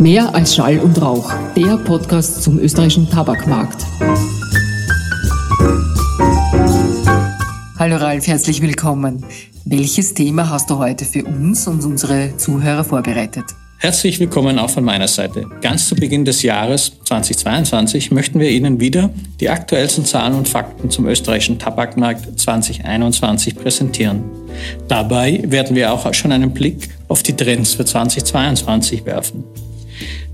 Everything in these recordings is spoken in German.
Mehr als Schall und Rauch, der Podcast zum österreichischen Tabakmarkt. Hallo Ralf, herzlich willkommen. Welches Thema hast du heute für uns und unsere Zuhörer vorbereitet? Herzlich willkommen auch von meiner Seite. Ganz zu Beginn des Jahres 2022 möchten wir Ihnen wieder die aktuellsten Zahlen und Fakten zum österreichischen Tabakmarkt 2021 präsentieren. Dabei werden wir auch schon einen Blick auf die Trends für 2022 werfen.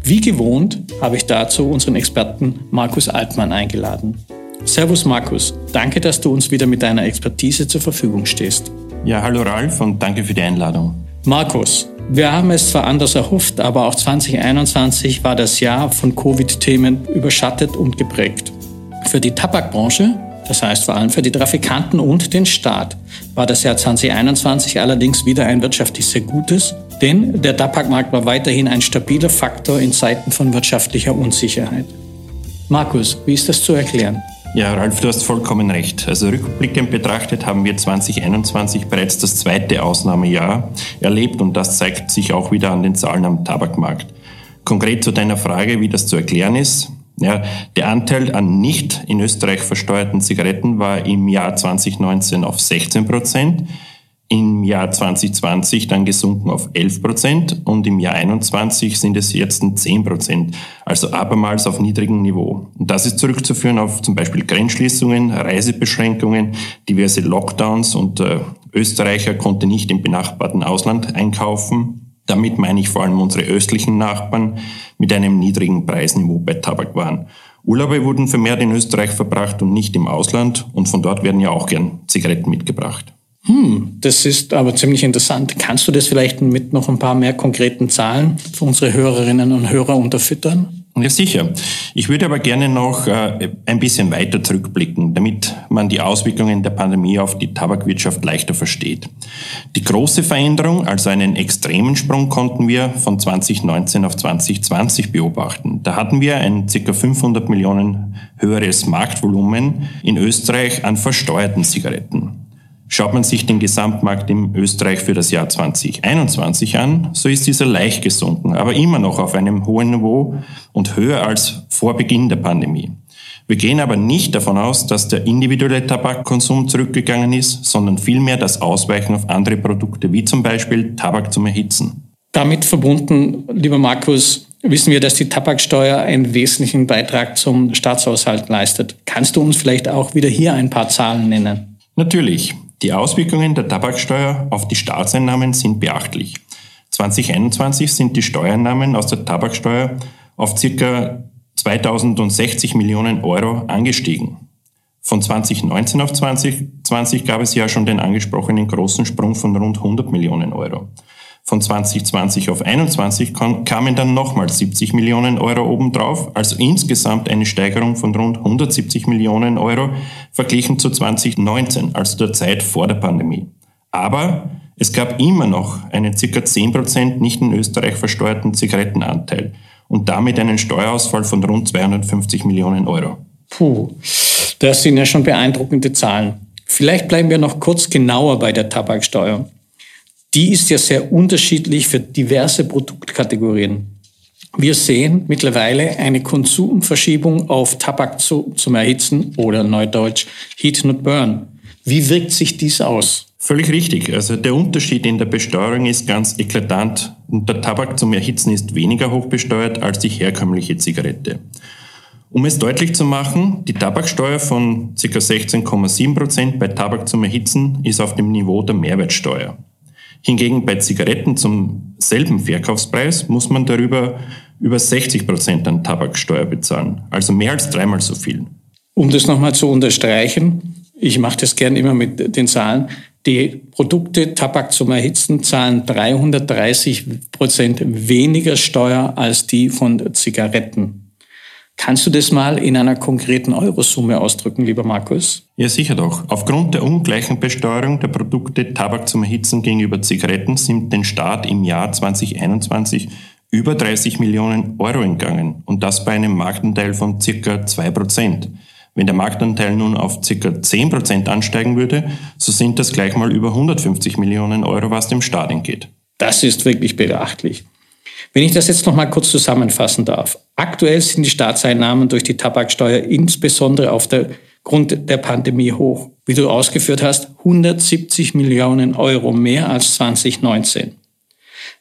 Wie gewohnt habe ich dazu unseren Experten Markus Altmann eingeladen. Servus Markus, danke, dass du uns wieder mit deiner Expertise zur Verfügung stehst. Ja, hallo Ralf und danke für die Einladung. Markus, wir haben es zwar anders erhofft, aber auch 2021 war das Jahr von Covid-Themen überschattet und geprägt. Für die Tabakbranche, das heißt vor allem für die Trafikanten und den Staat, war das Jahr 2021 allerdings wieder ein wirtschaftlich sehr gutes, denn der Tabakmarkt war weiterhin ein stabiler Faktor in Zeiten von wirtschaftlicher Unsicherheit. Markus, wie ist das zu erklären? Ja, Ralf, du hast vollkommen recht. Also rückblickend betrachtet haben wir 2021 bereits das zweite Ausnahmejahr erlebt und das zeigt sich auch wieder an den Zahlen am Tabakmarkt. Konkret zu deiner Frage, wie das zu erklären ist. Ja, der Anteil an nicht in Österreich versteuerten Zigaretten war im Jahr 2019 auf 16 Prozent im Jahr 2020 dann gesunken auf 11 Prozent und im Jahr 21 sind es jetzt 10 Prozent, also abermals auf niedrigem Niveau. Und das ist zurückzuführen auf zum Beispiel Grenzschließungen, Reisebeschränkungen, diverse Lockdowns und äh, Österreicher konnte nicht im benachbarten Ausland einkaufen. Damit meine ich vor allem unsere östlichen Nachbarn mit einem niedrigen Preisniveau bei Tabakwaren. Urlaube wurden vermehrt in Österreich verbracht und nicht im Ausland und von dort werden ja auch gern Zigaretten mitgebracht. Hm, das ist aber ziemlich interessant. Kannst du das vielleicht mit noch ein paar mehr konkreten Zahlen für unsere Hörerinnen und Hörer unterfüttern? Ja, sicher. Ich würde aber gerne noch äh, ein bisschen weiter zurückblicken, damit man die Auswirkungen der Pandemie auf die Tabakwirtschaft leichter versteht. Die große Veränderung, also einen extremen Sprung, konnten wir von 2019 auf 2020 beobachten. Da hatten wir ein ca. 500 Millionen höheres Marktvolumen in Österreich an versteuerten Zigaretten. Schaut man sich den Gesamtmarkt in Österreich für das Jahr 2021 an, so ist dieser leicht gesunken, aber immer noch auf einem hohen Niveau und höher als vor Beginn der Pandemie. Wir gehen aber nicht davon aus, dass der individuelle Tabakkonsum zurückgegangen ist, sondern vielmehr das Ausweichen auf andere Produkte, wie zum Beispiel Tabak zum Erhitzen. Damit verbunden, lieber Markus, wissen wir, dass die Tabaksteuer einen wesentlichen Beitrag zum Staatshaushalt leistet. Kannst du uns vielleicht auch wieder hier ein paar Zahlen nennen? Natürlich. Die Auswirkungen der Tabaksteuer auf die Staatseinnahmen sind beachtlich. 2021 sind die Steuereinnahmen aus der Tabaksteuer auf ca. 2060 Millionen Euro angestiegen. Von 2019 auf 2020 gab es ja schon den angesprochenen großen Sprung von rund 100 Millionen Euro. Von 2020 auf 21 kamen dann nochmal 70 Millionen Euro obendrauf, also insgesamt eine Steigerung von rund 170 Millionen Euro verglichen zu 2019, also der Zeit vor der Pandemie. Aber es gab immer noch einen ca. 10% nicht in Österreich versteuerten Zigarettenanteil und damit einen Steuerausfall von rund 250 Millionen Euro. Puh, das sind ja schon beeindruckende Zahlen. Vielleicht bleiben wir noch kurz genauer bei der Tabaksteuer die ist ja sehr unterschiedlich für diverse Produktkategorien. Wir sehen mittlerweile eine Konsumverschiebung auf Tabak zu, zum Erhitzen oder neudeutsch Heat Not Burn. Wie wirkt sich dies aus? Völlig richtig. Also der Unterschied in der Besteuerung ist ganz eklatant. der Tabak zum Erhitzen ist weniger hoch besteuert als die herkömmliche Zigarette. Um es deutlich zu machen, die Tabaksteuer von ca. 16,7 Prozent bei Tabak zum Erhitzen ist auf dem Niveau der Mehrwertsteuer. Hingegen bei Zigaretten zum selben Verkaufspreis muss man darüber über 60 Prozent an Tabaksteuer bezahlen, also mehr als dreimal so viel. Um das nochmal zu unterstreichen, ich mache das gern immer mit den Zahlen, die Produkte Tabak zum Erhitzen zahlen 330 Prozent weniger Steuer als die von Zigaretten. Kannst du das mal in einer konkreten Eurosumme ausdrücken, lieber Markus? Ja, sicher doch. Aufgrund der ungleichen Besteuerung der Produkte Tabak zum Erhitzen gegenüber Zigaretten sind den Staat im Jahr 2021 über 30 Millionen Euro entgangen und das bei einem Marktanteil von circa 2 Prozent. Wenn der Marktanteil nun auf circa 10 Prozent ansteigen würde, so sind das gleich mal über 150 Millionen Euro, was dem Staat entgeht. Das ist wirklich beachtlich. Wenn ich das jetzt noch mal kurz zusammenfassen darf. Aktuell sind die Staatseinnahmen durch die Tabaksteuer insbesondere auf der Grund der Pandemie hoch. Wie du ausgeführt hast, 170 Millionen Euro mehr als 2019.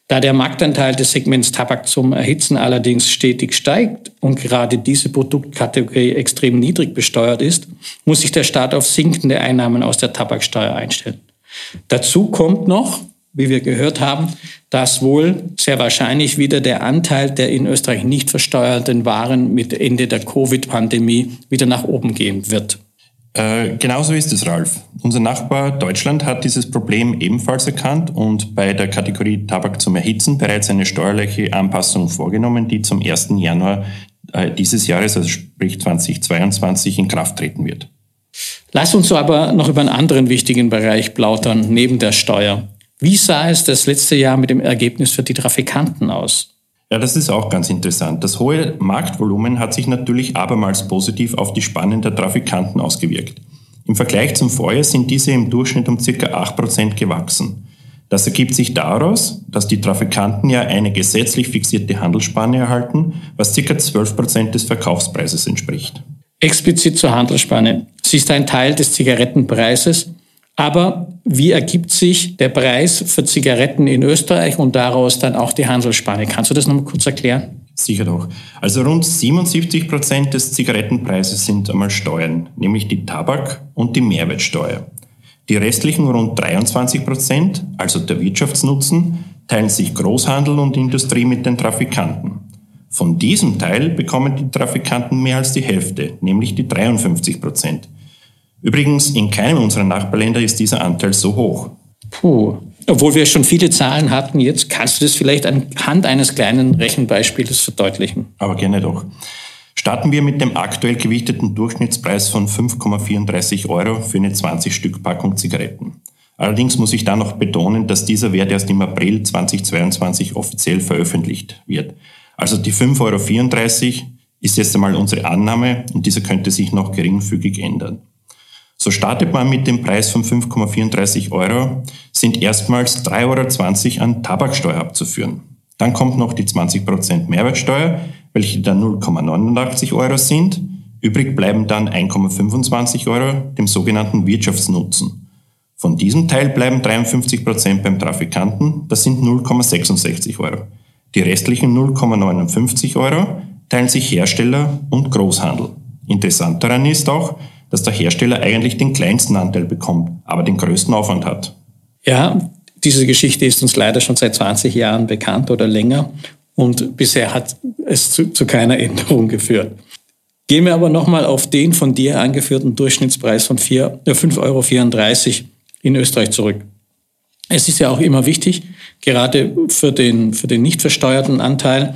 Da der Marktanteil des Segments Tabak zum Erhitzen allerdings stetig steigt und gerade diese Produktkategorie extrem niedrig besteuert ist, muss sich der Staat auf sinkende Einnahmen aus der Tabaksteuer einstellen. Dazu kommt noch, wie wir gehört haben, dass wohl sehr wahrscheinlich wieder der Anteil der in Österreich nicht versteuerten Waren mit Ende der Covid-Pandemie wieder nach oben gehen wird. Äh, genauso ist es, Ralf. Unser Nachbar Deutschland hat dieses Problem ebenfalls erkannt und bei der Kategorie Tabak zum Erhitzen bereits eine steuerliche Anpassung vorgenommen, die zum 1. Januar äh, dieses Jahres, also sprich 2022, in Kraft treten wird. Lass uns aber noch über einen anderen wichtigen Bereich plaudern, neben der Steuer. Wie sah es das letzte Jahr mit dem Ergebnis für die Trafikanten aus? Ja, das ist auch ganz interessant. Das hohe Marktvolumen hat sich natürlich abermals positiv auf die Spannen der Trafikanten ausgewirkt. Im Vergleich zum Vorjahr sind diese im Durchschnitt um ca. 8% gewachsen. Das ergibt sich daraus, dass die Trafikanten ja eine gesetzlich fixierte Handelsspanne erhalten, was ca. 12% des Verkaufspreises entspricht. Explizit zur Handelsspanne. Sie ist ein Teil des Zigarettenpreises aber wie ergibt sich der Preis für Zigaretten in Österreich und daraus dann auch die Handelsspanne? Kannst du das noch mal kurz erklären? Sicher doch. Also rund 77 Prozent des Zigarettenpreises sind einmal Steuern, nämlich die Tabak- und die Mehrwertsteuer. Die restlichen rund 23 Prozent, also der Wirtschaftsnutzen, teilen sich Großhandel und Industrie mit den Trafikanten. Von diesem Teil bekommen die Trafikanten mehr als die Hälfte, nämlich die 53 Prozent. Übrigens, in keinem unserer Nachbarländer ist dieser Anteil so hoch. Puh. Obwohl wir schon viele Zahlen hatten, jetzt kannst du das vielleicht anhand eines kleinen Rechenbeispiels verdeutlichen. Aber gerne doch. Starten wir mit dem aktuell gewichteten Durchschnittspreis von 5,34 Euro für eine 20-Stück-Packung Zigaretten. Allerdings muss ich da noch betonen, dass dieser Wert erst im April 2022 offiziell veröffentlicht wird. Also die 5,34 Euro ist jetzt einmal unsere Annahme und dieser könnte sich noch geringfügig ändern. So startet man mit dem Preis von 5,34 Euro, sind erstmals 3,20 Euro an Tabaksteuer abzuführen. Dann kommt noch die 20% Mehrwertsteuer, welche dann 0,89 Euro sind. Übrig bleiben dann 1,25 Euro, dem sogenannten Wirtschaftsnutzen. Von diesem Teil bleiben 53% beim Trafikanten, das sind 0,66 Euro. Die restlichen 0,59 Euro teilen sich Hersteller und Großhandel. Interessant daran ist auch, dass der Hersteller eigentlich den kleinsten Anteil bekommt, aber den größten Aufwand hat. Ja, diese Geschichte ist uns leider schon seit 20 Jahren bekannt oder länger und bisher hat es zu, zu keiner Änderung geführt. Gehen wir aber nochmal auf den von dir angeführten Durchschnittspreis von 5,34 äh, Euro in Österreich zurück. Es ist ja auch immer wichtig, gerade für den, für den nicht versteuerten Anteil,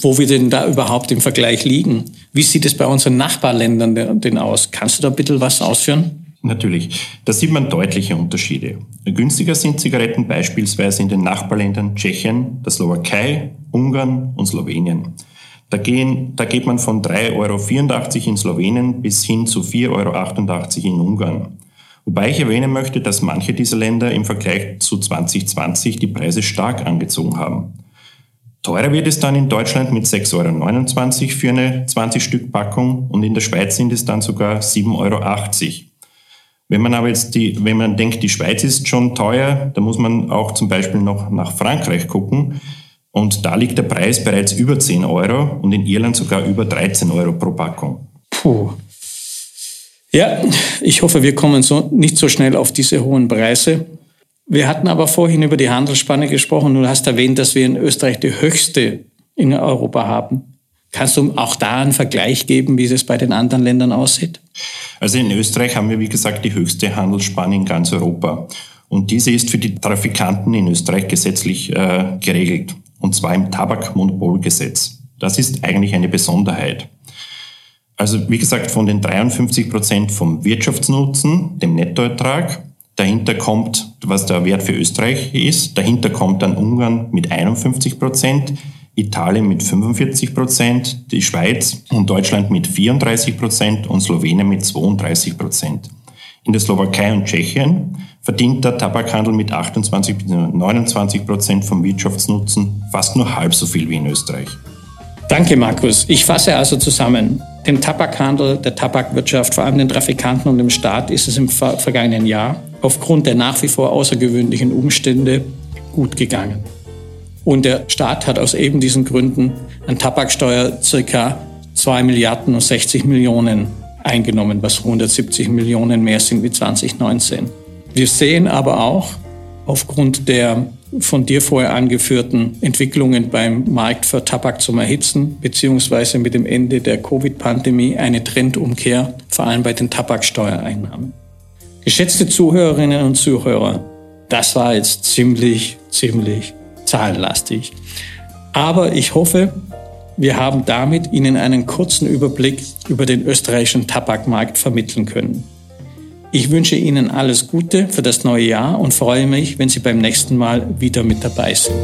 wo wir denn da überhaupt im Vergleich liegen. Wie sieht es bei unseren Nachbarländern denn aus? Kannst du da bitte was ausführen? Natürlich. Da sieht man deutliche Unterschiede. Günstiger sind Zigaretten beispielsweise in den Nachbarländern Tschechien, der Slowakei, Ungarn und Slowenien. Da, gehen, da geht man von 3,84 Euro in Slowenien bis hin zu 4,88 Euro in Ungarn. Wobei ich erwähnen möchte, dass manche dieser Länder im Vergleich zu 2020 die Preise stark angezogen haben. Teurer wird es dann in Deutschland mit 6,29 Euro für eine 20-Stück-Packung und in der Schweiz sind es dann sogar 7,80 Euro. Wenn man aber jetzt die, wenn man denkt, die Schweiz ist schon teuer, dann muss man auch zum Beispiel noch nach Frankreich gucken. Und da liegt der Preis bereits über 10 Euro und in Irland sogar über 13 Euro pro Packung. Puh. Ja, ich hoffe, wir kommen so nicht so schnell auf diese hohen Preise. Wir hatten aber vorhin über die Handelsspanne gesprochen. Du hast erwähnt, dass wir in Österreich die höchste in Europa haben. Kannst du auch da einen Vergleich geben, wie es bei den anderen Ländern aussieht? Also in Österreich haben wir, wie gesagt, die höchste Handelsspanne in ganz Europa. Und diese ist für die Trafikanten in Österreich gesetzlich äh, geregelt. Und zwar im Tabakmonopolgesetz. Das ist eigentlich eine Besonderheit. Also wie gesagt, von den 53 Prozent vom Wirtschaftsnutzen, dem Nettoertrag, Dahinter kommt, was der Wert für Österreich ist. Dahinter kommt dann Ungarn mit 51 Prozent, Italien mit 45 Prozent, die Schweiz und Deutschland mit 34 Prozent und Slowenien mit 32 Prozent. In der Slowakei und Tschechien verdient der Tabakhandel mit 28 bis 29 Prozent vom Wirtschaftsnutzen fast nur halb so viel wie in Österreich. Danke, Markus. Ich fasse also zusammen. Dem Tabakhandel, der Tabakwirtschaft, vor allem den Trafikanten und dem Staat ist es im vergangenen Jahr aufgrund der nach wie vor außergewöhnlichen Umstände gut gegangen. Und der Staat hat aus eben diesen Gründen an Tabaksteuer circa 2 Milliarden und 60 Millionen eingenommen, was 170 Millionen mehr sind wie 2019. Wir sehen aber auch aufgrund der von dir vorher angeführten Entwicklungen beim Markt für Tabak zum Erhitzen beziehungsweise mit dem Ende der Covid-Pandemie eine Trendumkehr, vor allem bei den Tabaksteuereinnahmen. Geschätzte Zuhörerinnen und Zuhörer, das war jetzt ziemlich, ziemlich zahlenlastig. Aber ich hoffe, wir haben damit Ihnen einen kurzen Überblick über den österreichischen Tabakmarkt vermitteln können. Ich wünsche Ihnen alles Gute für das neue Jahr und freue mich, wenn Sie beim nächsten Mal wieder mit dabei sind.